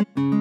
Thank you.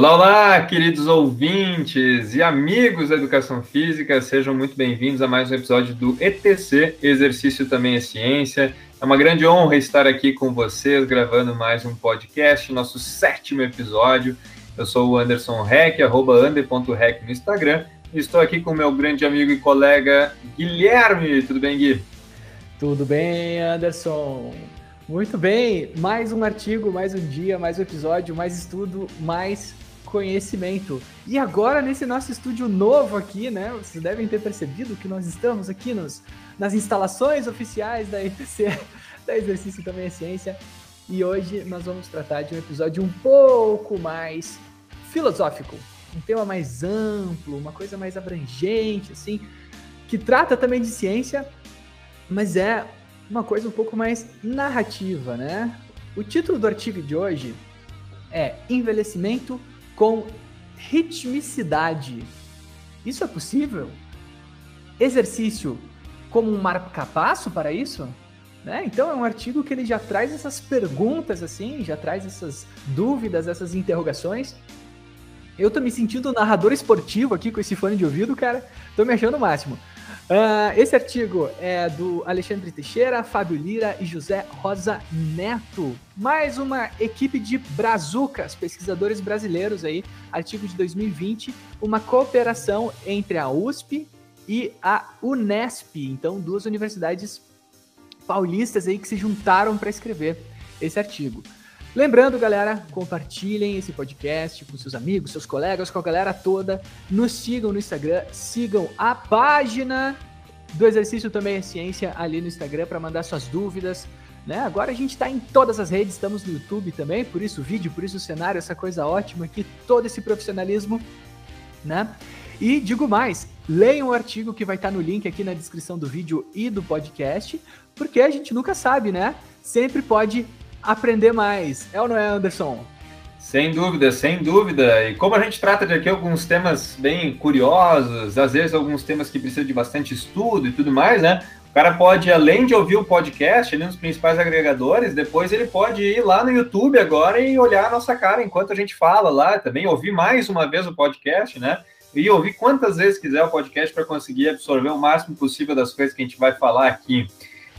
Olá, olá, queridos ouvintes e amigos da Educação Física, sejam muito bem-vindos a mais um episódio do ETC, Exercício Também é Ciência. É uma grande honra estar aqui com vocês, gravando mais um podcast, nosso sétimo episódio. Eu sou o Anderson Rec, arroba no Instagram, e estou aqui com meu grande amigo e colega Guilherme. Tudo bem, Gui? Tudo bem, Anderson. Muito bem, mais um artigo, mais um dia, mais um episódio, mais estudo, mais conhecimento. E agora, nesse nosso estúdio novo aqui, né? Vocês devem ter percebido que nós estamos aqui nos, nas instalações oficiais da ETC, da Exercício Também é Ciência. E hoje nós vamos tratar de um episódio um pouco mais filosófico, um tema mais amplo, uma coisa mais abrangente, assim, que trata também de ciência, mas é uma coisa um pouco mais narrativa, né? O título do artigo de hoje é Envelhecimento com ritmicidade. Isso é possível? Exercício como um marca-passo para isso? Né? Então é um artigo que ele já traz essas perguntas assim, já traz essas dúvidas, essas interrogações. Eu tô me sentindo narrador esportivo aqui com esse fone de ouvido, cara. Tô me achando o máximo. Uh, esse artigo é do Alexandre Teixeira, Fábio Lira e José Rosa Neto. Mais uma equipe de brazucas, pesquisadores brasileiros aí, artigo de 2020, uma cooperação entre a USP e a Unesp, então duas universidades paulistas aí que se juntaram para escrever esse artigo. Lembrando, galera, compartilhem esse podcast com seus amigos, seus colegas, com a galera toda. Nos sigam no Instagram, sigam a página do Exercício Também é Ciência ali no Instagram para mandar suas dúvidas. Né? Agora a gente está em todas as redes, estamos no YouTube também, por isso o vídeo, por isso o cenário, essa coisa ótima aqui, todo esse profissionalismo. Né? E digo mais, leiam o artigo que vai estar tá no link aqui na descrição do vídeo e do podcast, porque a gente nunca sabe, né? Sempre pode aprender mais. É ou não é, Anderson? Sem dúvida, sem dúvida. E como a gente trata de aqui alguns temas bem curiosos, às vezes alguns temas que precisam de bastante estudo e tudo mais, né? O cara pode, além de ouvir o podcast ali nos principais agregadores, depois ele pode ir lá no YouTube agora e olhar a nossa cara enquanto a gente fala lá, também ouvir mais uma vez o podcast, né? E ouvir quantas vezes quiser o podcast para conseguir absorver o máximo possível das coisas que a gente vai falar aqui.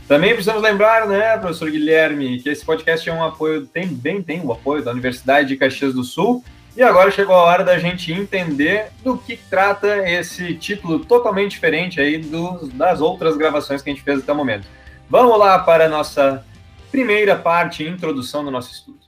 Também precisamos lembrar, né, professor Guilherme, que esse podcast é um apoio, tem bem tem o apoio da Universidade de Caxias do Sul. E agora chegou a hora da gente entender do que trata esse título totalmente diferente aí do, das outras gravações que a gente fez até o momento. Vamos lá para a nossa primeira parte, introdução do nosso estudo.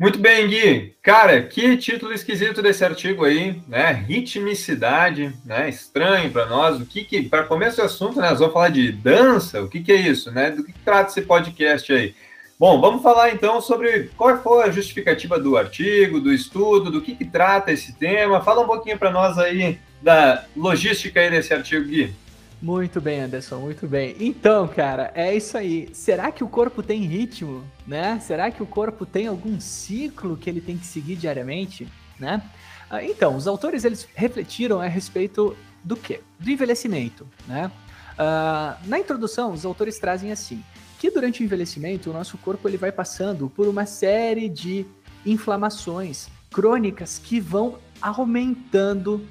Muito bem, Gui. Cara, que título esquisito desse artigo aí, né? Ritmicidade, né? Estranho para nós. O que que, para começo do assunto, né? Nós vamos falar de dança. O que que é isso, né? Do que, que trata esse podcast aí? Bom, vamos falar então sobre qual foi a justificativa do artigo, do estudo, do que que trata esse tema. Fala um pouquinho para nós aí da logística aí desse artigo, Gui. Muito bem, Anderson, muito bem. Então, cara, é isso aí. Será que o corpo tem ritmo, né? Será que o corpo tem algum ciclo que ele tem que seguir diariamente, né? Ah, então, os autores eles refletiram a respeito do quê? Do envelhecimento, né? Uh, na introdução, os autores trazem assim que durante o envelhecimento o nosso corpo ele vai passando por uma série de inflamações crônicas que vão aumentando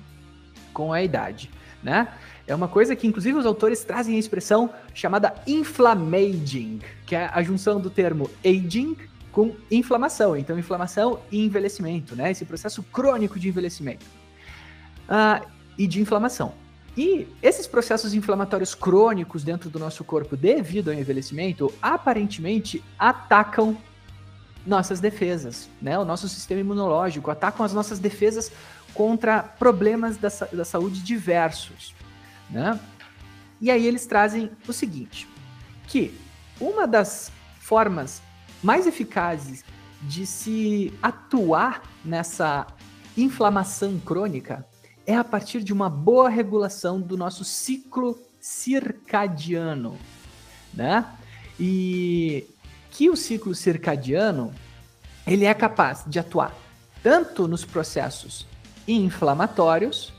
com a idade, né? É uma coisa que, inclusive, os autores trazem a expressão chamada inflammaging, que é a junção do termo aging com inflamação. Então, inflamação e envelhecimento, né? Esse processo crônico de envelhecimento uh, e de inflamação. E esses processos inflamatórios crônicos dentro do nosso corpo, devido ao envelhecimento, aparentemente atacam nossas defesas, né? O nosso sistema imunológico, atacam as nossas defesas contra problemas da, da saúde diversos, né? E aí eles trazem o seguinte, que uma das formas mais eficazes de se atuar nessa inflamação crônica é a partir de uma boa regulação do nosso ciclo circadiano, né? E que o ciclo circadiano ele é capaz de atuar tanto nos processos inflamatórios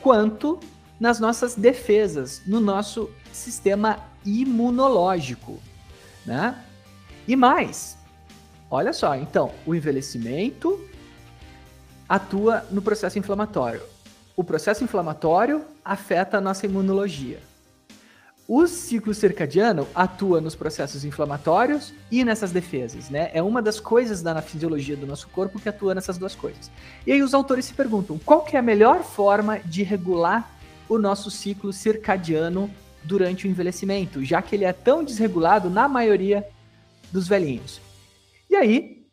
quanto nas nossas defesas, no nosso sistema imunológico, né? E mais, olha só, então, o envelhecimento atua no processo inflamatório. O processo inflamatório afeta a nossa imunologia. O ciclo circadiano atua nos processos inflamatórios e nessas defesas, né? É uma das coisas da fisiologia do nosso corpo que atua nessas duas coisas. E aí os autores se perguntam, qual que é a melhor forma de regular o nosso ciclo circadiano durante o envelhecimento, já que ele é tão desregulado na maioria dos velhinhos? E aí,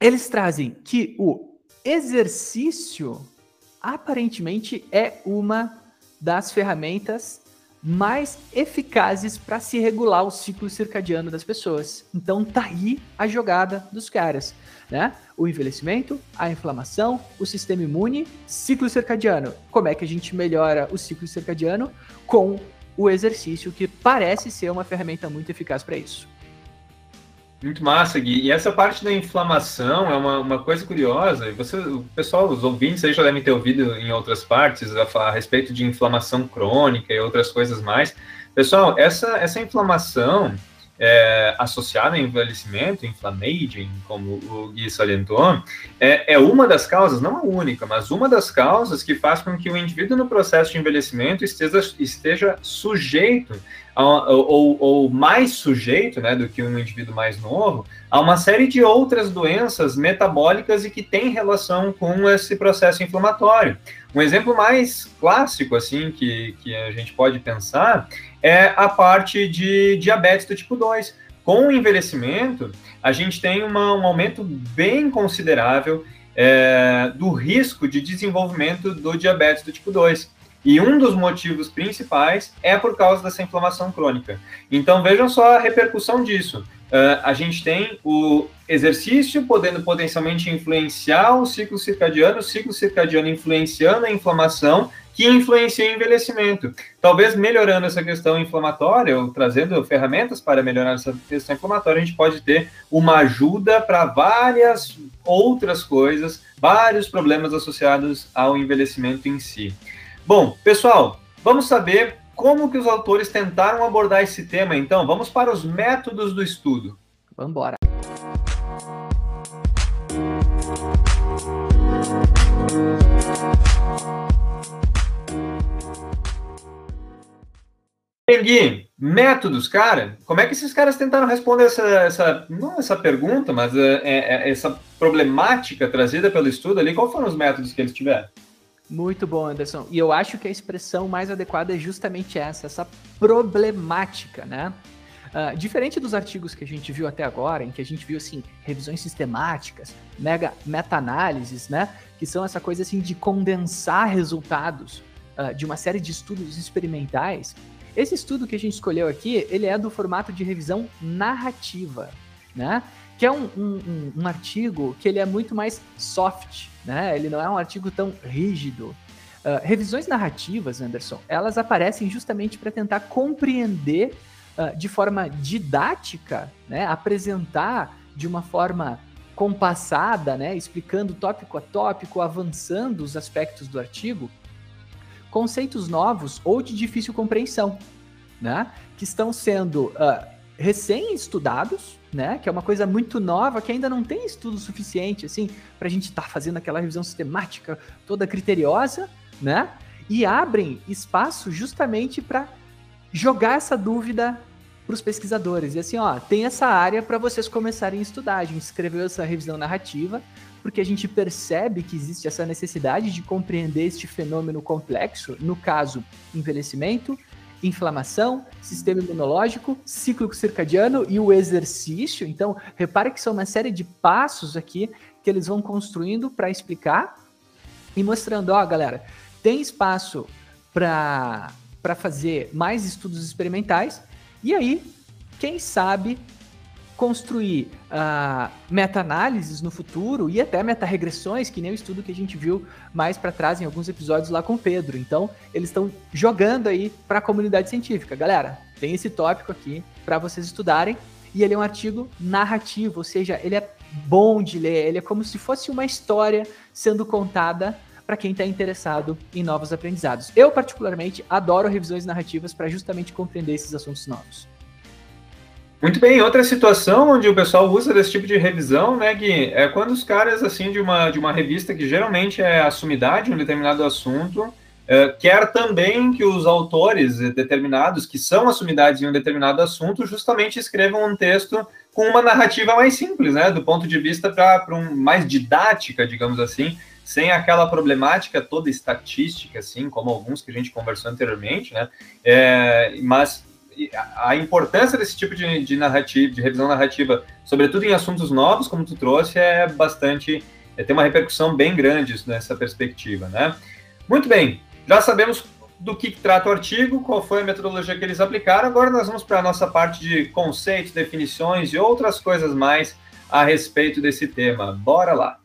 eles trazem que o exercício aparentemente é uma das ferramentas mais eficazes para se regular o ciclo circadiano das pessoas. Então tá aí a jogada dos caras, né? O envelhecimento, a inflamação, o sistema imune, ciclo circadiano. Como é que a gente melhora o ciclo circadiano com o exercício que parece ser uma ferramenta muito eficaz para isso. Muito massa, Gui. E essa parte da inflamação é uma, uma coisa curiosa. Você, o pessoal, os ouvintes aí já devem ter ouvido em outras partes a, a respeito de inflamação crônica e outras coisas mais. Pessoal, essa, essa inflamação é, associada ao envelhecimento, inflammaging, como o Gui salientou, é, é uma das causas, não a única, mas uma das causas que faz com que o indivíduo no processo de envelhecimento esteja, esteja sujeito ou, ou, mais sujeito né, do que um indivíduo mais novo a uma série de outras doenças metabólicas e que têm relação com esse processo inflamatório. Um exemplo mais clássico assim que, que a gente pode pensar é a parte de diabetes do tipo 2. Com o envelhecimento, a gente tem uma, um aumento bem considerável é, do risco de desenvolvimento do diabetes do tipo 2. E um dos motivos principais é por causa dessa inflamação crônica. Então vejam só a repercussão disso. Uh, a gente tem o exercício podendo potencialmente influenciar o ciclo circadiano, o ciclo circadiano influenciando a inflamação, que influencia o envelhecimento. Talvez melhorando essa questão inflamatória, ou trazendo ferramentas para melhorar essa questão inflamatória, a gente pode ter uma ajuda para várias outras coisas, vários problemas associados ao envelhecimento em si. Bom, pessoal, vamos saber como que os autores tentaram abordar esse tema, então. Vamos para os métodos do estudo. Vamos embora. Gui, métodos, cara, como é que esses caras tentaram responder essa, essa não essa pergunta, mas é, é, essa problemática trazida pelo estudo ali? Quais foram os métodos que eles tiveram? Muito bom, Anderson. E eu acho que a expressão mais adequada é justamente essa, essa problemática, né? Uh, diferente dos artigos que a gente viu até agora, em que a gente viu assim revisões sistemáticas, mega meta-análises, né, que são essa coisa assim de condensar resultados uh, de uma série de estudos experimentais. Esse estudo que a gente escolheu aqui, ele é do formato de revisão narrativa, né? Que é um, um, um artigo que ele é muito mais soft, né? Ele não é um artigo tão rígido. Uh, revisões narrativas, Anderson, elas aparecem justamente para tentar compreender uh, de forma didática, né? Apresentar de uma forma compassada, né? Explicando tópico a tópico, avançando os aspectos do artigo, conceitos novos ou de difícil compreensão, né? Que estão sendo uh, recém-estudados, né? Que é uma coisa muito nova, que ainda não tem estudo suficiente, assim, para a gente estar tá fazendo aquela revisão sistemática toda criteriosa, né? E abrem espaço justamente para jogar essa dúvida para os pesquisadores. E assim, ó, tem essa área para vocês começarem a estudar. A gente escreveu essa revisão narrativa porque a gente percebe que existe essa necessidade de compreender este fenômeno complexo, no caso, envelhecimento, inflamação, sistema imunológico, ciclo circadiano e o exercício. Então, repare que são uma série de passos aqui que eles vão construindo para explicar e mostrando, ó, galera, tem espaço para fazer mais estudos experimentais e aí, quem sabe construir uh, meta-análises no futuro e até meta-regressões, que nem o estudo que a gente viu mais para trás em alguns episódios lá com o Pedro. Então, eles estão jogando aí para a comunidade científica. Galera, tem esse tópico aqui para vocês estudarem. E ele é um artigo narrativo, ou seja, ele é bom de ler, ele é como se fosse uma história sendo contada para quem está interessado em novos aprendizados. Eu, particularmente, adoro revisões narrativas para justamente compreender esses assuntos novos. Muito bem, outra situação onde o pessoal usa desse tipo de revisão, né, Gui, é quando os caras, assim, de uma, de uma revista que geralmente é a sumidade em um determinado assunto, é, quer também que os autores determinados, que são assumidades em um determinado assunto, justamente escrevam um texto com uma narrativa mais simples, né, do ponto de vista para um, mais didática, digamos assim, sem aquela problemática toda estatística, assim, como alguns que a gente conversou anteriormente, né, é, mas a importância desse tipo de, de narrativa, de revisão narrativa, sobretudo em assuntos novos, como tu trouxe, é bastante, é, tem uma repercussão bem grande nessa perspectiva, né? Muito bem, já sabemos do que trata o artigo, qual foi a metodologia que eles aplicaram, agora nós vamos para a nossa parte de conceitos, definições e outras coisas mais a respeito desse tema. Bora lá!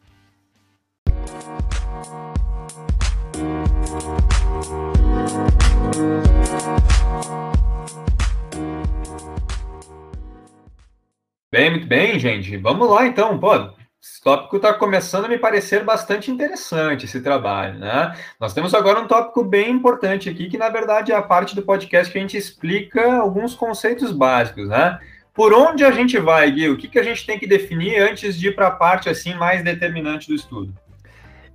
Bem, muito bem, gente. Vamos lá, então. Pô, esse tópico está começando a me parecer bastante interessante, esse trabalho, né? Nós temos agora um tópico bem importante aqui, que na verdade é a parte do podcast que a gente explica alguns conceitos básicos, né? Por onde a gente vai, Gui? O que, que a gente tem que definir antes de ir para a parte assim mais determinante do estudo?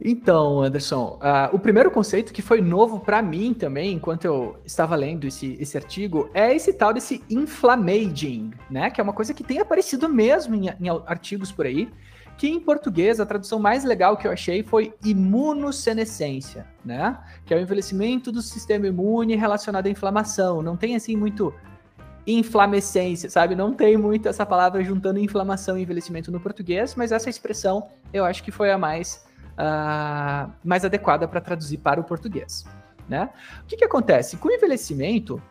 Então, Anderson, uh, o primeiro conceito que foi novo para mim também, enquanto eu estava lendo esse, esse artigo, é esse tal desse inflammaging, né? Que é uma coisa que tem aparecido mesmo em, em artigos por aí, que em português a tradução mais legal que eu achei foi imunossenescência, né? Que é o envelhecimento do sistema imune relacionado à inflamação. Não tem assim muito inflamescência, sabe? Não tem muito essa palavra juntando inflamação e envelhecimento no português, mas essa expressão eu acho que foi a mais uh, mais adequada para traduzir para o português. Né? O que, que acontece? Com o envelhecimento,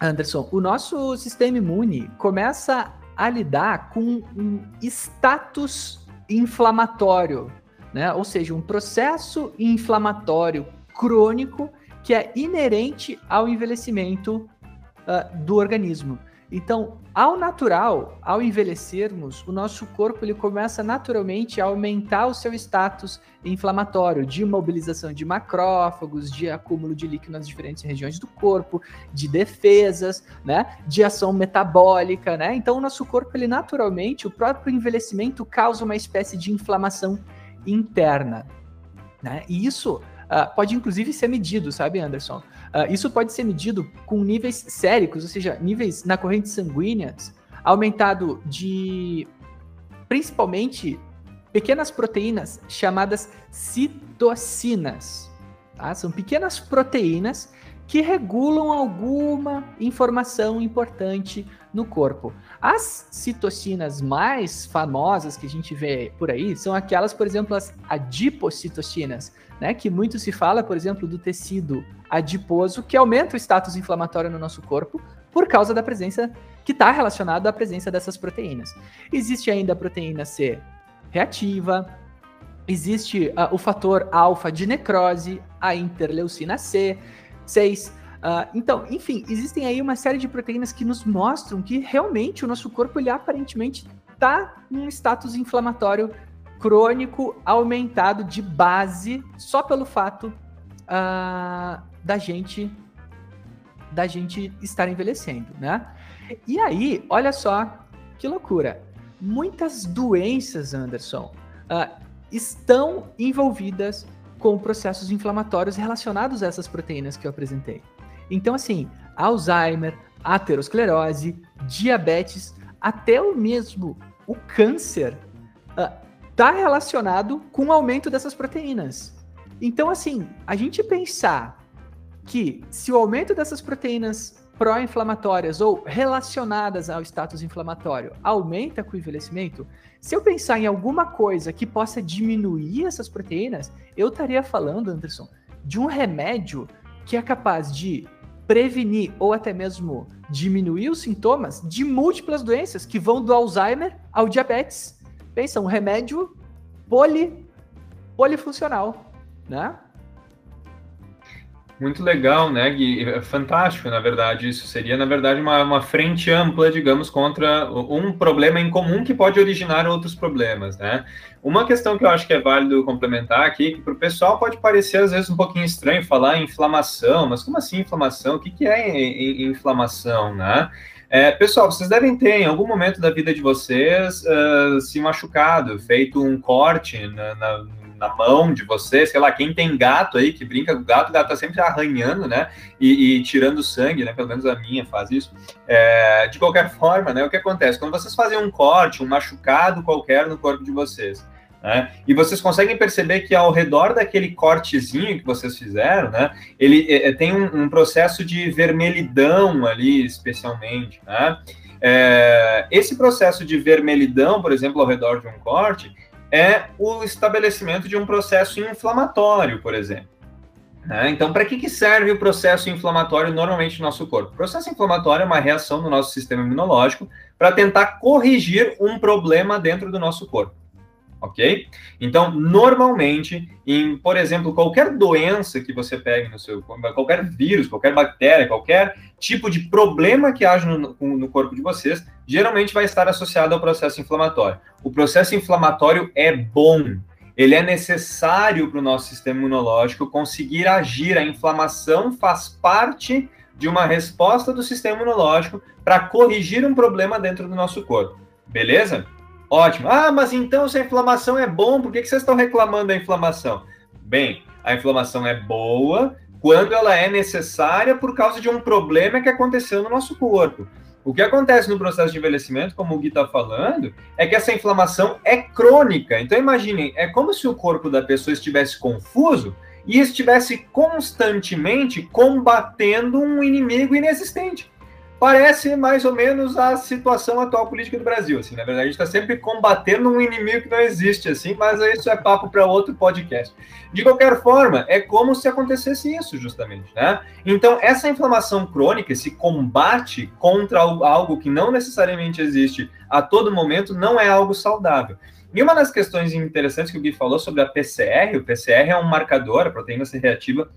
Anderson, o nosso sistema imune começa a lidar com um status inflamatório, né? ou seja, um processo inflamatório crônico que é inerente ao envelhecimento uh, do organismo. Então, ao natural, ao envelhecermos, o nosso corpo ele começa naturalmente a aumentar o seu status inflamatório, de mobilização de macrófagos, de acúmulo de líquido nas diferentes regiões do corpo, de defesas, né, de ação metabólica, né? Então, o nosso corpo ele naturalmente, o próprio envelhecimento causa uma espécie de inflamação interna, né? E isso Uh, pode inclusive ser medido, sabe, Anderson? Uh, isso pode ser medido com níveis séricos, ou seja, níveis na corrente sanguínea, aumentado de principalmente pequenas proteínas chamadas citocinas. Tá? São pequenas proteínas que regulam alguma informação importante no corpo. As citocinas mais famosas que a gente vê por aí são aquelas, por exemplo, as adipocitocinas, né? Que muito se fala, por exemplo, do tecido adiposo, que aumenta o status inflamatório no nosso corpo por causa da presença que está relacionado à presença dessas proteínas. Existe ainda a proteína C reativa, existe uh, o fator alfa de necrose, a interleucina C, 6. Uh, ah, então, enfim, existem aí uma série de proteínas que nos mostram que realmente o nosso corpo ele aparentemente está num status inflamatório crônico aumentado de base só pelo fato uh, da gente da gente estar envelhecendo, né? E aí, olha só que loucura. Muitas doenças, Anderson, uh, estão envolvidas com processos inflamatórios relacionados a essas proteínas que eu apresentei. Então, assim, Alzheimer, aterosclerose, diabetes, até o mesmo o câncer uh, está relacionado com o aumento dessas proteínas. Então, assim, a gente pensar que se o aumento dessas proteínas pró-inflamatórias ou relacionadas ao status inflamatório aumenta com o envelhecimento, se eu pensar em alguma coisa que possa diminuir essas proteínas, eu estaria falando, Anderson, de um remédio que é capaz de prevenir ou até mesmo diminuir os sintomas de múltiplas doenças que vão do Alzheimer ao diabetes. Pensa, um remédio poli, polifuncional, né? Muito legal, né, Gui? É fantástico, na verdade. Isso seria, na verdade, uma, uma frente ampla, digamos, contra um problema em comum que pode originar outros problemas, né? Uma questão que eu acho que é válido complementar aqui, que para o pessoal pode parecer, às vezes, um pouquinho estranho falar em inflamação, mas como assim inflamação? O que, que é inflamação, né? É, pessoal, vocês devem ter, em algum momento da vida de vocês, uh, se machucado, feito um corte na, na na mão de você, sei lá, quem tem gato aí que brinca com gato, o gato tá sempre arranhando, né? E, e tirando sangue, né? Pelo menos a minha faz isso. É, de qualquer forma, né? O que acontece? Quando vocês fazem um corte, um machucado qualquer no corpo de vocês, né? E vocês conseguem perceber que ao redor daquele cortezinho que vocês fizeram, né? Ele é, é tem um, um, processo de vermelhidão ali, especialmente, né? É, esse processo de vermelhidão, por exemplo, ao redor de um corte, é o estabelecimento de um processo inflamatório, por exemplo. Né? Então, para que, que serve o processo inflamatório normalmente no nosso corpo? O processo inflamatório é uma reação do nosso sistema imunológico para tentar corrigir um problema dentro do nosso corpo ok? Então, normalmente, em, por exemplo, qualquer doença que você pegue no seu qualquer vírus, qualquer bactéria, qualquer tipo de problema que haja no, no corpo de vocês, geralmente vai estar associado ao processo inflamatório. O processo inflamatório é bom, ele é necessário para o nosso sistema imunológico conseguir agir. A inflamação faz parte de uma resposta do sistema imunológico para corrigir um problema dentro do nosso corpo. Beleza? Ótimo. Ah, mas então se a inflamação é bom, por que, que vocês estão reclamando da inflamação? Bem, a inflamação é boa quando ela é necessária por causa de um problema que aconteceu no nosso corpo. O que acontece no processo de envelhecimento, como o Gui está falando, é que essa inflamação é crônica. Então, imaginem, é como se o corpo da pessoa estivesse confuso e estivesse constantemente combatendo um inimigo inexistente parece mais ou menos a situação atual política do Brasil. Assim, na verdade, a gente está sempre combatendo um inimigo que não existe, assim, mas isso é papo para outro podcast. De qualquer forma, é como se acontecesse isso, justamente, né? Então, essa inflamação crônica, esse combate contra algo que não necessariamente existe a todo momento, não é algo saudável. E uma das questões interessantes que o Gui falou sobre a PCR, o PCR é um marcador, a proteína C reativa,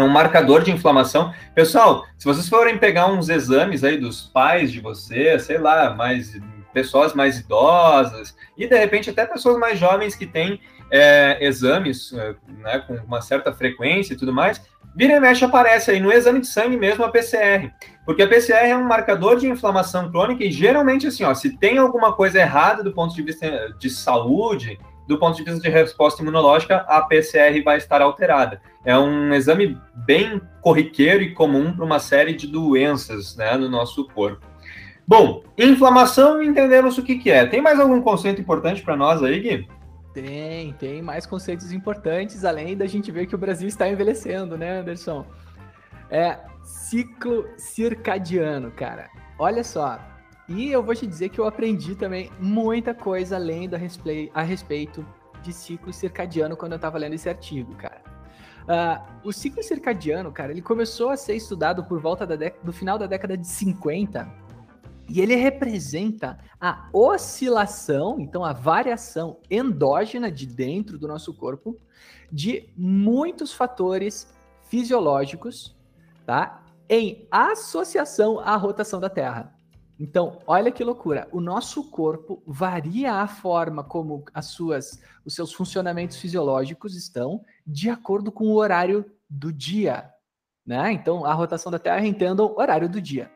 é um marcador de inflamação. Pessoal, se vocês forem pegar uns exames aí dos pais de vocês, sei lá, mais pessoas mais idosas e de repente até pessoas mais jovens que têm é, exames é, né, com uma certa frequência e tudo mais, vira e mexe aparece aí no exame de sangue mesmo a PCR, porque a PCR é um marcador de inflamação crônica e geralmente assim, ó, se tem alguma coisa errada do ponto de vista de saúde, do ponto de vista de resposta imunológica, a PCR vai estar alterada. É um exame bem corriqueiro e comum para uma série de doenças né, no nosso corpo. Bom, inflamação, entendemos o que, que é. Tem mais algum conceito importante para nós aí, Gui? Tem, tem mais conceitos importantes, além da gente ver que o Brasil está envelhecendo, né, Anderson? É ciclo circadiano, cara. Olha só, e eu vou te dizer que eu aprendi também muita coisa além a respeito de ciclo circadiano quando eu estava lendo esse artigo, cara. Uh, o ciclo circadiano, cara, ele começou a ser estudado por volta da do final da década de 50 e ele representa a oscilação, então a variação endógena de dentro do nosso corpo de muitos fatores fisiológicos, tá? Em associação à rotação da Terra. Então, olha que loucura. O nosso corpo varia a forma como as suas, os seus funcionamentos fisiológicos estão de acordo com o horário do dia. Né? Então, a rotação da Terra, entendam, horário do dia.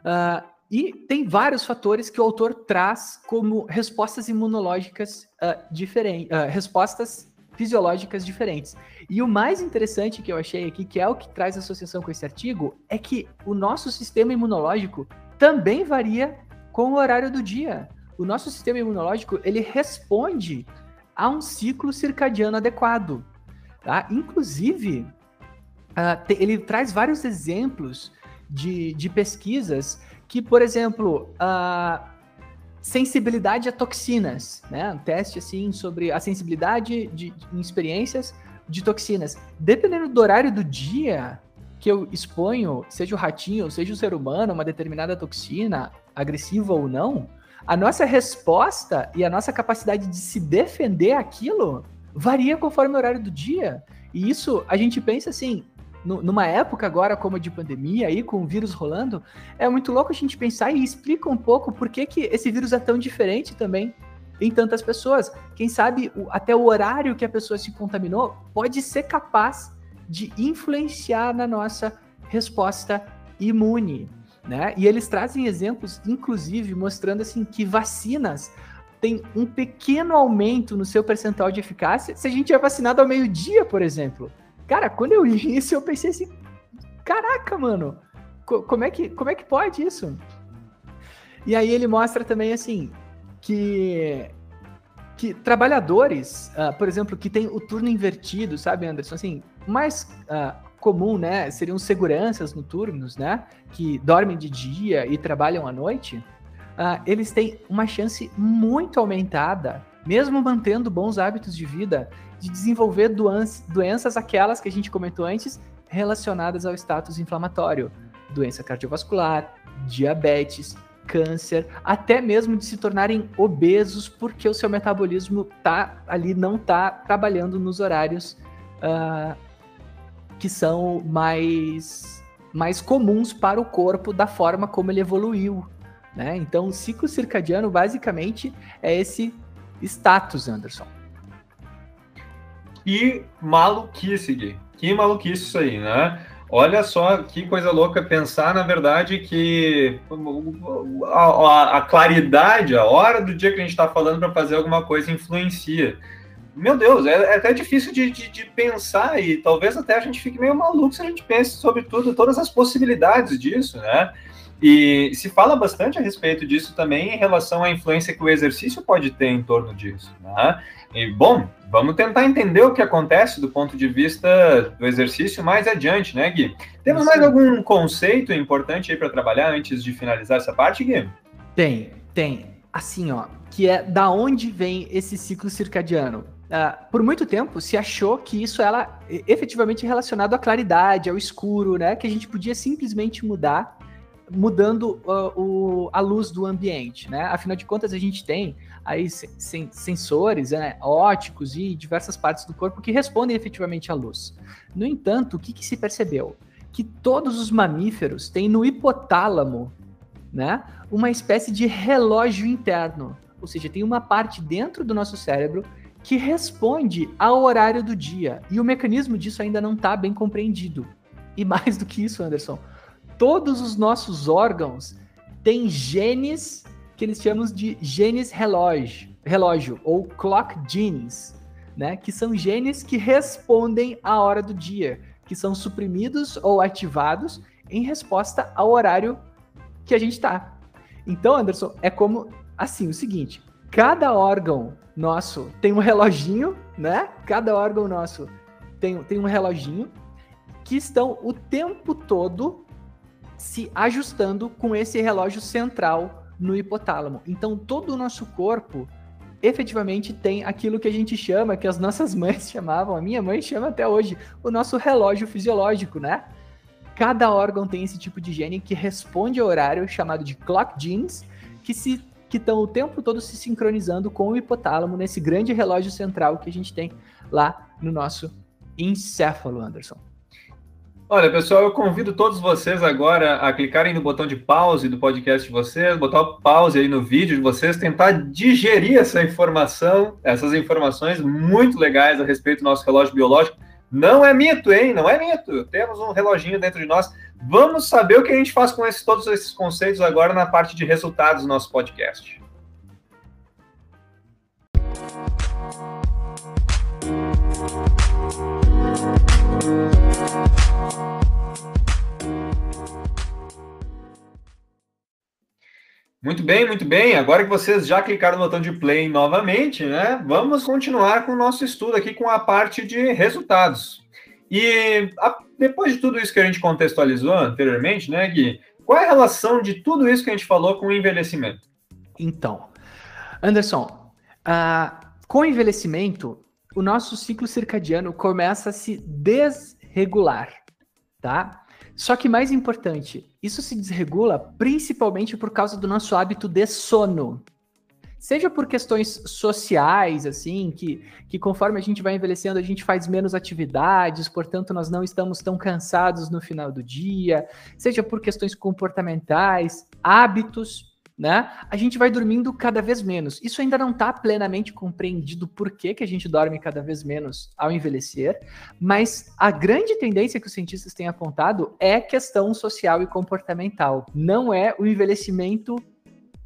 Uh, e tem vários fatores que o autor traz como respostas imunológicas uh, diferentes, uh, respostas fisiológicas diferentes. E o mais interessante que eu achei aqui, que é o que traz associação com esse artigo, é que o nosso sistema imunológico também varia com o horário do dia. o nosso sistema imunológico ele responde a um ciclo circadiano adequado. Tá? Inclusive, uh, te, ele traz vários exemplos de, de pesquisas que, por exemplo, uh, sensibilidade a toxinas, né? Um teste assim sobre a sensibilidade de, de, em experiências de toxinas. Dependendo do horário do dia que eu exponho, seja o ratinho, seja o ser humano, uma determinada toxina, agressiva ou não, a nossa resposta e a nossa capacidade de se defender aquilo varia conforme o horário do dia. E isso a gente pensa assim, numa época agora como de pandemia, aí com o vírus rolando, é muito louco a gente pensar e explica um pouco por que, que esse vírus é tão diferente também em tantas pessoas. Quem sabe até o horário que a pessoa se contaminou pode ser capaz de influenciar na nossa resposta imune. Né? E eles trazem exemplos, inclusive, mostrando assim que vacinas têm um pequeno aumento no seu percentual de eficácia se a gente é vacinado ao meio-dia, por exemplo. Cara, quando eu li isso, eu pensei assim: caraca, mano, co como, é que, como é que pode isso? E aí ele mostra também assim que que trabalhadores, uh, por exemplo, que tem o turno invertido, sabe, Anderson? Assim, mais uh, comum, né, seriam seguranças noturnos, né, que dormem de dia e trabalham à noite. Uh, eles têm uma chance muito aumentada, mesmo mantendo bons hábitos de vida, de desenvolver doenças, aquelas que a gente comentou antes, relacionadas ao status inflamatório, doença cardiovascular, diabetes, câncer, até mesmo de se tornarem obesos porque o seu metabolismo tá ali não tá trabalhando nos horários uh, que são mais mais comuns para o corpo da forma como ele evoluiu, né? Então, o ciclo circadiano basicamente é esse status, Anderson. Que maluquice, Gui. Que maluquice isso aí, né? Olha só que coisa louca pensar, na verdade, que a, a, a claridade, a hora do dia que a gente está falando para fazer alguma coisa influencia. Meu Deus, é, é até difícil de, de, de, pensar e talvez até a gente fique meio maluco se a gente pense sobre tudo, todas as possibilidades disso, né? E se fala bastante a respeito disso também em relação à influência que o exercício pode ter em torno disso, né? E, bom, vamos tentar entender o que acontece do ponto de vista do exercício mais adiante, né, Gui? Temos mais algum conceito importante aí para trabalhar antes de finalizar essa parte, Gui? Tem, tem. Assim, ó, que é da onde vem esse ciclo circadiano. Uh, por muito tempo se achou que isso era efetivamente relacionado à claridade, ao escuro, né? Que a gente podia simplesmente mudar mudando uh, o, a luz do ambiente, né? Afinal de contas, a gente tem aí sen sensores né, óticos e diversas partes do corpo que respondem efetivamente à luz. No entanto, o que, que se percebeu? Que todos os mamíferos têm no hipotálamo, né, uma espécie de relógio interno, ou seja, tem uma parte dentro do nosso cérebro que responde ao horário do dia. E o mecanismo disso ainda não está bem compreendido. E mais do que isso, Anderson, todos os nossos órgãos têm genes que eles chamam de genes relógio, relógio ou clock genes, né? Que são genes que respondem à hora do dia, que são suprimidos ou ativados em resposta ao horário que a gente está. Então, Anderson, é como assim, o seguinte, cada órgão nosso tem um reloginho, né? Cada órgão nosso tem, tem um reloginho que estão o tempo todo se ajustando com esse relógio central no hipotálamo. Então, todo o nosso corpo efetivamente tem aquilo que a gente chama, que as nossas mães chamavam, a minha mãe chama até hoje, o nosso relógio fisiológico, né? Cada órgão tem esse tipo de gene que responde ao horário chamado de clock genes, que se que estão o tempo todo se sincronizando com o hipotálamo nesse grande relógio central que a gente tem lá no nosso encéfalo, Anderson. Olha, pessoal, eu convido todos vocês agora a clicarem no botão de pause do podcast de vocês, botar o pause aí no vídeo de vocês, tentar digerir essa informação, essas informações muito legais a respeito do nosso relógio biológico. Não é mito, hein? Não é mito. Temos um reloginho dentro de nós. Vamos saber o que a gente faz com esses, todos esses conceitos agora na parte de resultados do nosso podcast. Muito bem, muito bem. Agora que vocês já clicaram no botão de play novamente, né? Vamos continuar com o nosso estudo aqui com a parte de resultados. E a, depois de tudo isso que a gente contextualizou anteriormente, né, Gui? Qual é a relação de tudo isso que a gente falou com o envelhecimento? Então, Anderson, uh, com o envelhecimento, o nosso ciclo circadiano começa a se desregular, tá? Só que mais importante, isso se desregula principalmente por causa do nosso hábito de sono. Seja por questões sociais, assim, que, que conforme a gente vai envelhecendo, a gente faz menos atividades, portanto, nós não estamos tão cansados no final do dia, seja por questões comportamentais, hábitos, né? A gente vai dormindo cada vez menos. Isso ainda não está plenamente compreendido por que, que a gente dorme cada vez menos ao envelhecer, mas a grande tendência que os cientistas têm apontado é questão social e comportamental. Não é o envelhecimento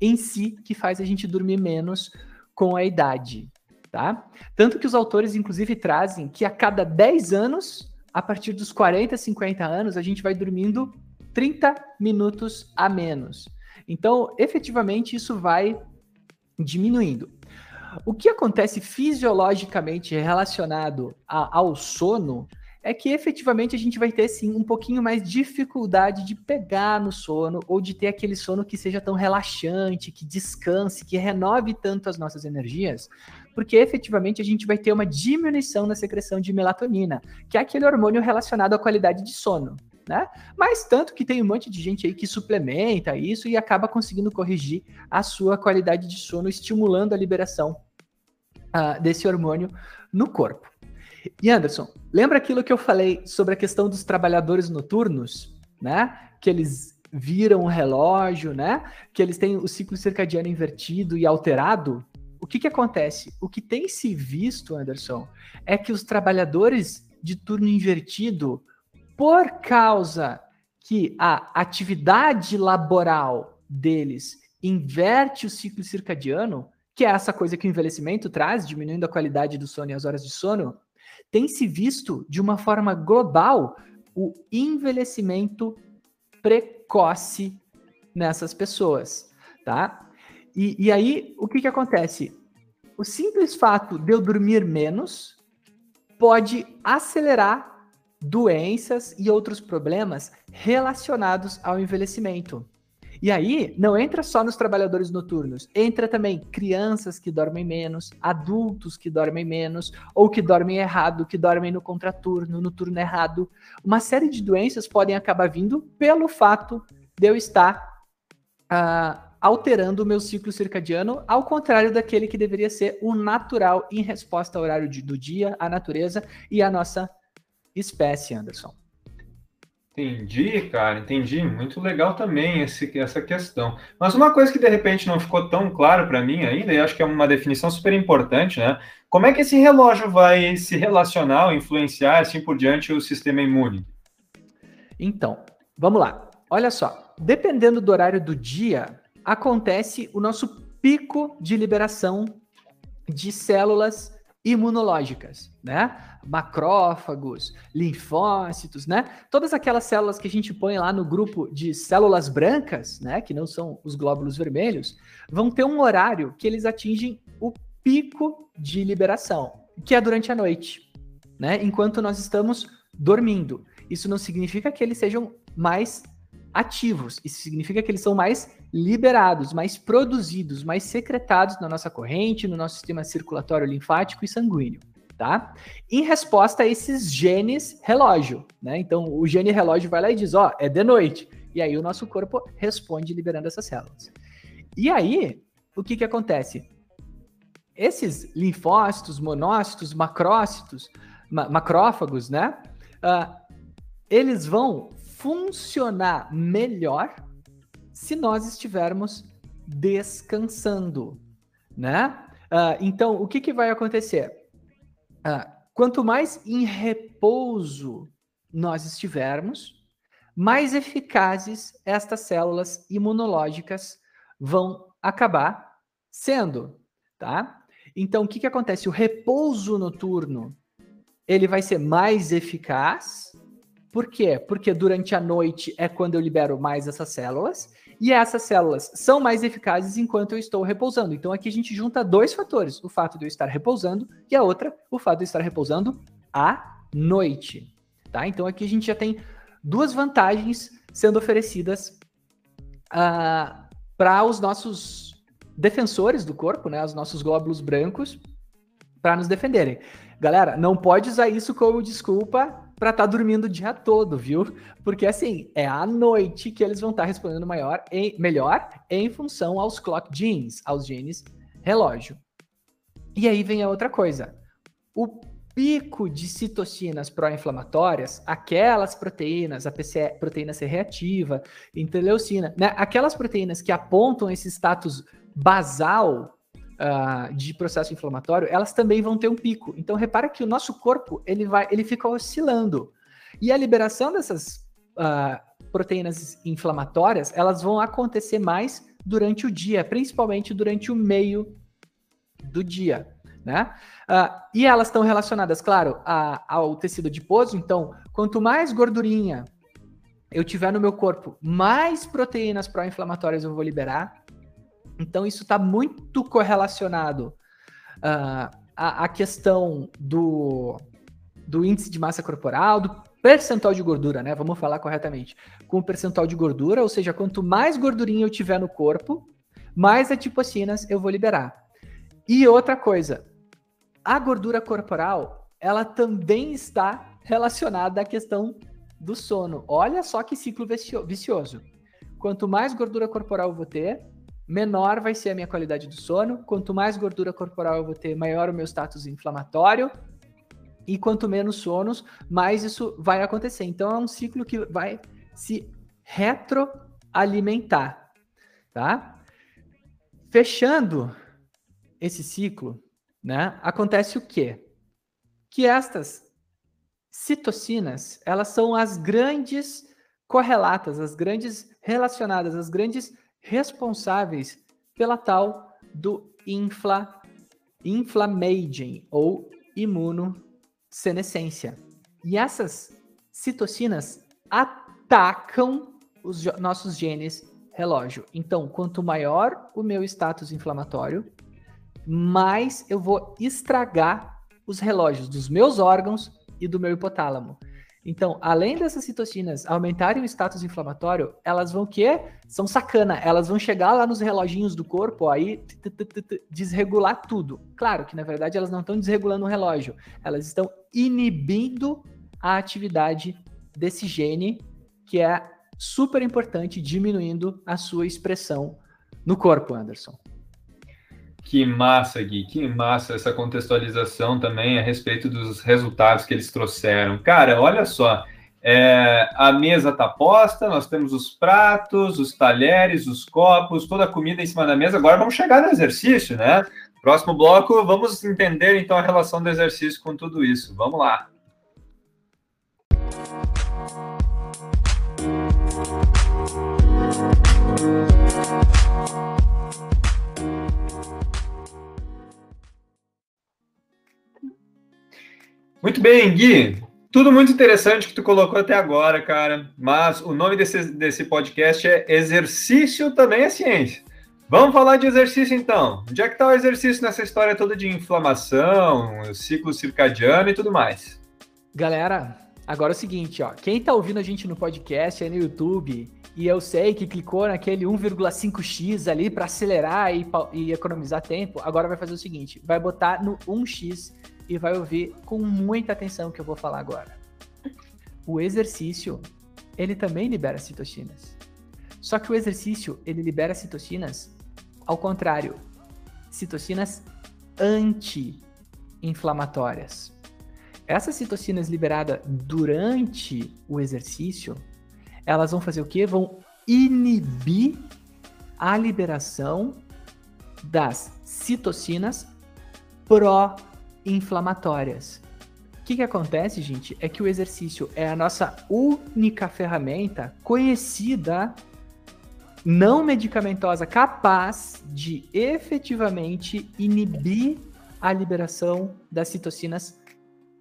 em si que faz a gente dormir menos com a idade, tá? Tanto que os autores, inclusive, trazem que a cada 10 anos, a partir dos 40, 50 anos, a gente vai dormindo 30 minutos a menos. Então, efetivamente, isso vai diminuindo. O que acontece fisiologicamente relacionado a, ao sono é que efetivamente a gente vai ter sim um pouquinho mais dificuldade de pegar no sono ou de ter aquele sono que seja tão relaxante, que descanse, que renove tanto as nossas energias, porque efetivamente a gente vai ter uma diminuição na secreção de melatonina, que é aquele hormônio relacionado à qualidade de sono né? Mas tanto que tem um monte de gente aí que suplementa isso e acaba conseguindo corrigir a sua qualidade de sono, estimulando a liberação uh, desse hormônio no corpo. E Anderson, lembra aquilo que eu falei sobre a questão dos trabalhadores noturnos, né? Que eles viram o relógio, né? Que eles têm o ciclo circadiano invertido e alterado. O que que acontece? O que tem se visto, Anderson, é que os trabalhadores de turno invertido por causa que a atividade laboral deles inverte o ciclo circadiano, que é essa coisa que o envelhecimento traz, diminuindo a qualidade do sono e as horas de sono, tem se visto de uma forma global o envelhecimento precoce nessas pessoas, tá? E, e aí, o que que acontece? O simples fato de eu dormir menos pode acelerar doenças e outros problemas relacionados ao envelhecimento. E aí, não entra só nos trabalhadores noturnos, entra também crianças que dormem menos, adultos que dormem menos, ou que dormem errado, que dormem no contraturno, no turno errado. Uma série de doenças podem acabar vindo pelo fato de eu estar uh, alterando o meu ciclo circadiano, ao contrário daquele que deveria ser o natural em resposta ao horário de, do dia, à natureza e à nossa espécie, Anderson. Entendi, cara, entendi. Muito legal também esse, essa questão. Mas uma coisa que de repente não ficou tão claro para mim ainda, e acho que é uma definição super importante, né? Como é que esse relógio vai se relacionar, influenciar assim por diante o sistema imune? Então, vamos lá. Olha só, dependendo do horário do dia, acontece o nosso pico de liberação de células imunológicas, né? Macrófagos, linfócitos, né? Todas aquelas células que a gente põe lá no grupo de células brancas, né? Que não são os glóbulos vermelhos, vão ter um horário que eles atingem o pico de liberação, que é durante a noite, né? Enquanto nós estamos dormindo. Isso não significa que eles sejam mais ativos. Isso significa que eles são mais liberados, mais produzidos, mais secretados na nossa corrente, no nosso sistema circulatório linfático e sanguíneo. Tá? Em resposta a esses genes relógio, né? Então o gene relógio vai lá e diz, ó, é de noite. E aí o nosso corpo responde liberando essas células. E aí, o que que acontece? Esses linfócitos, monócitos, macrócitos, ma macrófagos, né? Uh, eles vão funcionar melhor se nós estivermos descansando, né? Uh, então, o que, que vai acontecer? Uh, quanto mais em repouso nós estivermos, mais eficazes estas células imunológicas vão acabar sendo, tá? Então, o que, que acontece? O repouso noturno ele vai ser mais eficaz por quê? Porque durante a noite é quando eu libero mais essas células E essas células são mais eficazes enquanto eu estou repousando. Então aqui a gente junta dois fatores: o fato de eu estar repousando e a outra, o fato de eu estar repousando à noite. Tá? Então aqui a gente já tem duas vantagens sendo oferecidas uh, para os nossos defensores do corpo, né, os nossos glóbulos brancos, para nos defenderem. Galera, não pode usar isso como desculpa para estar tá dormindo o dia todo, viu? Porque assim, é à noite que eles vão estar tá respondendo maior em, melhor em função aos clock genes, aos genes relógio. E aí vem a outra coisa. O pico de citocinas pró-inflamatórias, aquelas proteínas, a PC, proteína C reativa, interleucina, né? aquelas proteínas que apontam esse status basal uh, de processo inflamatório, elas também vão ter um pico. Então repara que o nosso corpo ele vai, ele fica oscilando e a liberação dessas uh, proteínas inflamatórias, elas vão acontecer mais durante o dia, principalmente durante o meio do dia né? Uh, e elas estão relacionadas, claro, a, ao tecido adiposo. Então, quanto mais gordurinha eu tiver no meu corpo, mais proteínas pró-inflamatórias eu vou liberar. Então, isso está muito correlacionado uh, à, à, questão do, do índice de massa corporal, do percentual de gordura, né? Vamos falar corretamente. Com o percentual de gordura, ou seja, quanto mais gordurinha eu tiver no corpo, mais adipocinas eu vou liberar. E outra coisa, a gordura corporal, ela também está relacionada à questão do sono. Olha só que ciclo vicioso. Quanto mais gordura corporal eu vou ter, menor vai ser a minha qualidade do sono. Quanto mais gordura corporal eu vou ter, maior o meu status inflamatório. E quanto menos sonos, mais isso vai acontecer. Então é um ciclo que vai se retroalimentar, tá? Fechando esse ciclo, né, acontece o quê? Que estas citocinas, elas são as grandes correlatas, as grandes relacionadas, as grandes responsáveis pela tal do infla, inflammaging ou imunossenescência. E essas citocinas atacam os nossos genes relógio. Então, quanto maior o meu status inflamatório, mais eu vou estragar os relógios dos meus órgãos e do meu hipotálamo. Então, além dessas citocinas aumentarem o status inflamatório, elas vão que são sacana, elas vão chegar lá nos reloginhos do corpo, aí desregular tudo. Claro que na verdade elas não estão desregulando o relógio, elas estão inibindo a atividade desse gene que é super importante, diminuindo a sua expressão no corpo, Anderson. Que massa, Gui, que massa essa contextualização também a respeito dos resultados que eles trouxeram. Cara, olha só, é, a mesa está posta, nós temos os pratos, os talheres, os copos, toda a comida em cima da mesa. Agora vamos chegar no exercício, né? Próximo bloco, vamos entender então a relação do exercício com tudo isso. Vamos lá. Muito bem, Gui. Tudo muito interessante que tu colocou até agora, cara. Mas o nome desse, desse podcast é Exercício também é Ciência. Vamos falar de exercício então. Onde é que está o exercício nessa história toda de inflamação, ciclo circadiano e tudo mais? Galera, agora é o seguinte, ó. Quem está ouvindo a gente no podcast aí no YouTube e eu sei que clicou naquele 1,5x ali para acelerar e, e economizar tempo, agora vai fazer o seguinte: vai botar no 1x e vai ouvir com muita atenção o que eu vou falar agora. O exercício, ele também libera citocinas. Só que o exercício, ele libera citocinas ao contrário, citocinas anti-inflamatórias. Essas citocinas liberadas durante o exercício, elas vão fazer o quê? Vão inibir a liberação das citocinas pró inflamatórias. O que, que acontece, gente, é que o exercício é a nossa única ferramenta conhecida, não medicamentosa, capaz de efetivamente inibir a liberação das citocinas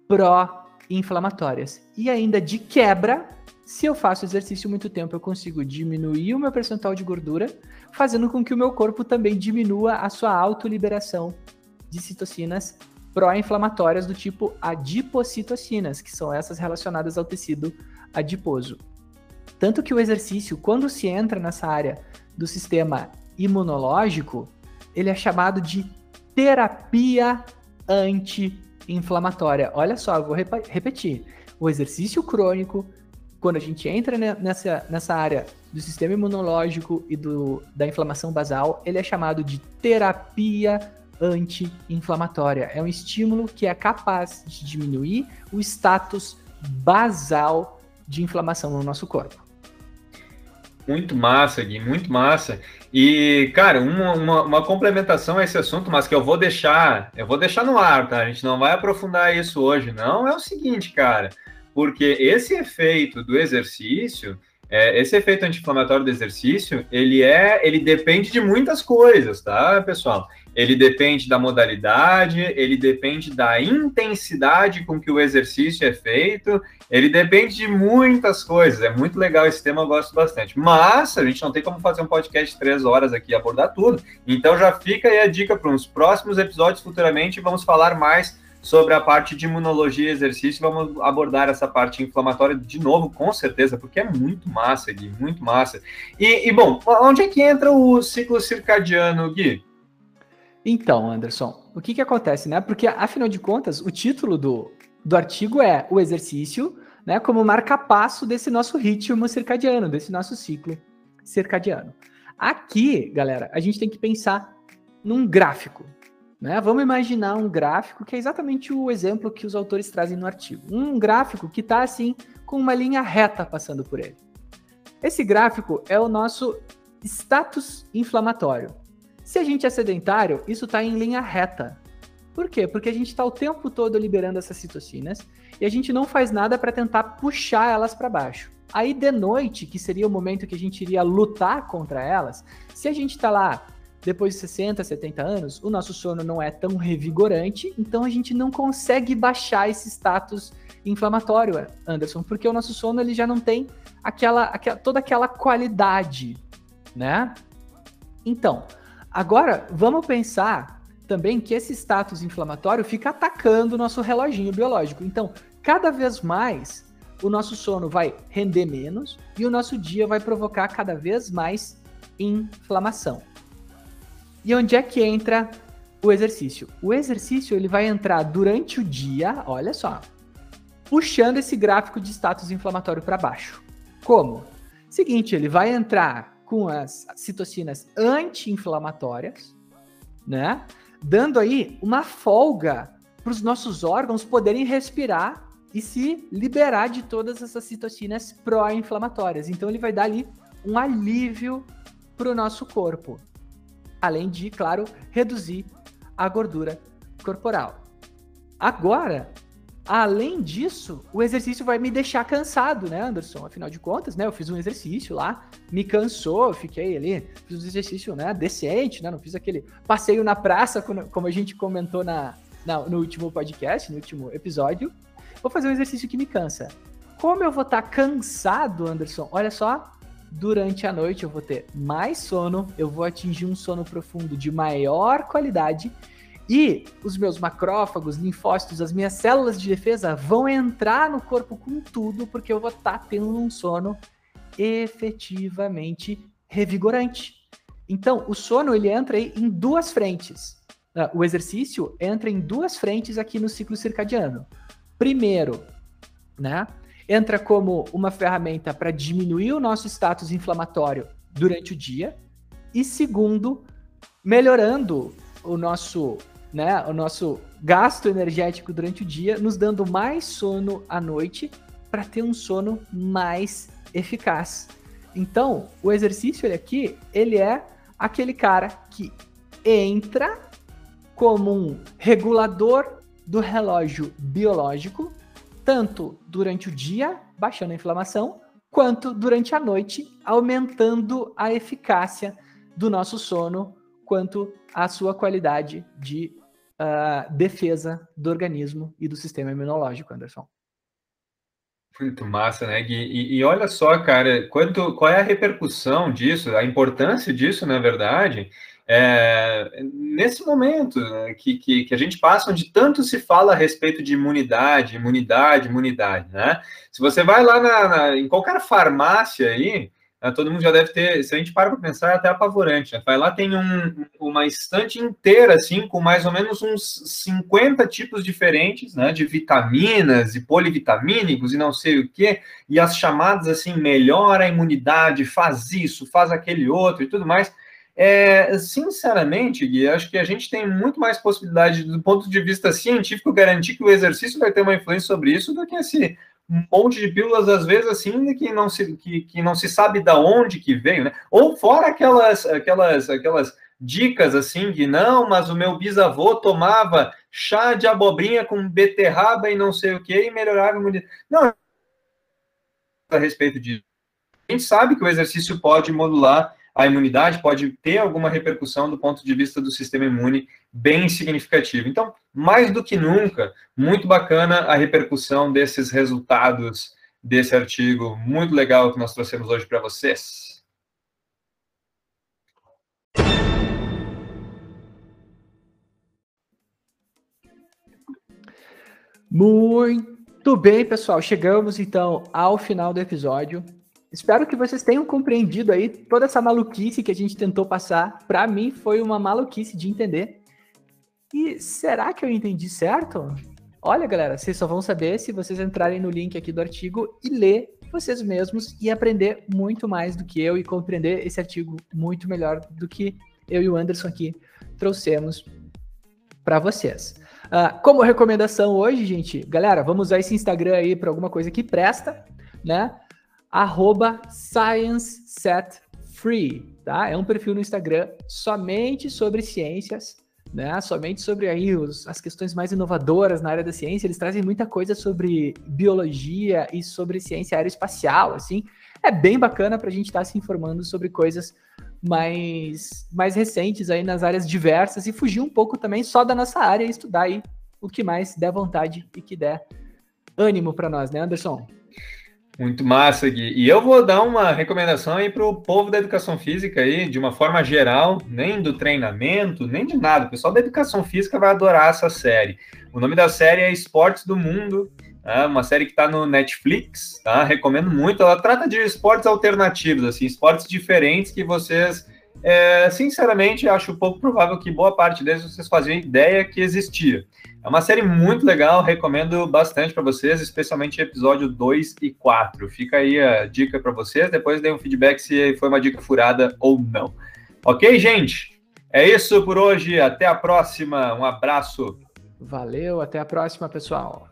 pró-inflamatórias. E ainda de quebra, Se eu faço exercício muito tempo, eu consigo diminuir o meu percentual de gordura, fazendo com que o meu corpo também diminua a sua autoliberação de citocinas pró-inflamatórias do tipo adipocitocinas, que são essas relacionadas ao tecido adiposo. Tanto que o exercício, quando se entra nessa área do sistema imunológico, ele é chamado de terapia anti-inflamatória. Olha só, eu vou rep repetir. O exercício crônico, quando a gente entra nessa, nessa área do sistema imunológico e do, da inflamação basal, ele é chamado de terapia anti-inflamatória. É um estímulo que é capaz de diminuir o status basal de inflamação no nosso corpo. Muito massa, Gui, muito massa. E, cara, uma, uma, uma, complementação a esse assunto, mas que eu vou deixar, eu vou deixar no ar, tá? A gente não vai aprofundar isso hoje, não. É o seguinte, cara, porque esse efeito do exercício, é, esse efeito anti-inflamatório do exercício, ele é, ele depende de muitas coisas, tá, pessoal? Ele depende da modalidade, ele depende da intensidade com que o exercício é feito, ele depende de muitas coisas. É muito legal esse tema, eu gosto bastante. Mas a gente não tem como fazer um podcast de três horas aqui e abordar tudo. Então já fica aí a dica para uns próximos episódios futuramente. Vamos falar mais sobre a parte de imunologia e exercício. Vamos abordar essa parte inflamatória de novo, com certeza, porque é muito massa, Gui, muito massa. E, e bom, onde é que entra o ciclo circadiano, Gui? Então, Anderson, o que, que acontece, né? Porque, afinal de contas, o título do, do artigo é o exercício né, como marca-passo desse nosso ritmo circadiano, desse nosso ciclo circadiano. Aqui, galera, a gente tem que pensar num gráfico. Né? Vamos imaginar um gráfico que é exatamente o exemplo que os autores trazem no artigo. Um gráfico que está assim, com uma linha reta passando por ele. Esse gráfico é o nosso status inflamatório. Se a gente é sedentário, isso está em linha reta. Por quê? Porque a gente está o tempo todo liberando essas citocinas e a gente não faz nada para tentar puxar elas para baixo. Aí de noite, que seria o momento que a gente iria lutar contra elas, se a gente está lá depois de 60, 70 anos, o nosso sono não é tão revigorante, então a gente não consegue baixar esse status inflamatório, Anderson, porque o nosso sono ele já não tem aquela, aquela toda aquela qualidade, né? Então, Agora, vamos pensar também que esse status inflamatório fica atacando o nosso reloginho biológico. Então, cada vez mais o nosso sono vai render menos e o nosso dia vai provocar cada vez mais inflamação. E onde é que entra o exercício? O exercício ele vai entrar durante o dia, olha só, puxando esse gráfico de status inflamatório para baixo. Como? Seguinte, ele vai entrar com as citocinas anti-inflamatórias, né? Dando aí uma folga para os nossos órgãos poderem respirar e se liberar de todas essas citocinas pró-inflamatórias. Então ele vai dar ali um alívio para o nosso corpo, além de, claro, reduzir a gordura corporal. Agora, Além disso, o exercício vai me deixar cansado, né, Anderson? Afinal de contas, né, eu fiz um exercício lá, me cansou, fiquei ali, fiz um exercício, né, decente, né, não fiz aquele passeio na praça, como a gente comentou na, na, no último podcast, no último episódio. Vou fazer um exercício que me cansa. Como eu vou estar tá cansado, Anderson? Olha só, durante a noite eu vou ter mais sono, eu vou atingir um sono profundo de maior qualidade e os meus macrófagos, linfócitos, as minhas células de defesa vão entrar no corpo com tudo, porque eu vou estar tá tendo um sono efetivamente revigorante. Então, o sono ele entra em duas frentes. Ah, o exercício entra em duas frentes aqui no ciclo circadiano. Primeiro, né, entra como uma ferramenta para diminuir o nosso status inflamatório durante o dia. E segundo, melhorando o nosso né, o nosso gasto energético durante o dia, nos dando mais sono à noite para ter um sono mais eficaz. Então, o exercício aqui, ele é aquele cara que entra como um regulador do relógio biológico, tanto durante o dia, baixando a inflamação, quanto durante a noite, aumentando a eficácia do nosso sono, quanto a sua qualidade de uh, defesa do organismo e do sistema imunológico, Anderson. Muito massa, né, Gui? E, e, olha só, cara, quanto, qual é a repercussão disso, a importância disso, na verdade, é, nesse momento né, que, que, que, a gente passa, onde tanto se fala a respeito de imunidade, imunidade, imunidade, né? Se você vai lá na, na, em qualquer farmácia aí, todo mundo já deve ter, se a gente para para pensar, é até apavorante. Né? Lá, tem um, uma estante inteira, assim, com mais ou menos uns 50 tipos diferentes, né, de vitaminas e polivitamínicos e não sei o que, e as chamadas, assim, melhora a imunidade, faz isso, faz aquele outro e tudo mais. É, sinceramente, Gui, acho que a gente tem muito mais possibilidade, do ponto de vista científico, garantir que o exercício vai ter uma influência sobre isso do que esse monte de pílulas, às vezes, assim, que não se, que, que não se sabe da onde que veio, né? Ou fora aquelas, aquelas, aquelas dicas assim de não, mas o meu bisavô tomava chá de abobrinha com beterraba e não sei o que e melhorava a imunidade. Não, a respeito disso. A gente sabe que o exercício pode modular a imunidade pode ter alguma repercussão do ponto de vista do sistema imune bem significativo. Então, mais do que nunca, muito bacana a repercussão desses resultados desse artigo muito legal que nós trouxemos hoje para vocês. Muito bem, pessoal. Chegamos então ao final do episódio. Espero que vocês tenham compreendido aí toda essa maluquice que a gente tentou passar. Para mim foi uma maluquice de entender. E será que eu entendi certo? Olha, galera, vocês só vão saber se vocês entrarem no link aqui do artigo e ler vocês mesmos e aprender muito mais do que eu e compreender esse artigo muito melhor do que eu e o Anderson aqui trouxemos para vocês. Uh, como recomendação hoje, gente, galera, vamos usar esse Instagram aí para alguma coisa que presta, né? arroba ScienceSetFree, tá? É um perfil no Instagram somente sobre ciências, né? Somente sobre aí os, as questões mais inovadoras na área da ciência. Eles trazem muita coisa sobre biologia e sobre ciência aeroespacial, assim. É bem bacana para a gente estar tá se informando sobre coisas mais, mais recentes aí nas áreas diversas e fugir um pouco também só da nossa área e estudar aí o que mais der vontade e que der ânimo para nós, né, Anderson? Muito massa, Gui. E eu vou dar uma recomendação aí para o povo da educação física aí, de uma forma geral, nem do treinamento, nem de nada. O pessoal da educação física vai adorar essa série. O nome da série é Esportes do Mundo, é uma série que está no Netflix, tá? Recomendo muito. Ela trata de esportes alternativos, assim, esportes diferentes que vocês, é, sinceramente, acho pouco provável que boa parte deles vocês faziam ideia que existia. É uma série muito legal, recomendo bastante para vocês, especialmente episódio 2 e 4. Fica aí a dica para vocês, depois dê um feedback se foi uma dica furada ou não. Ok, gente? É isso por hoje, até a próxima, um abraço. Valeu, até a próxima, pessoal.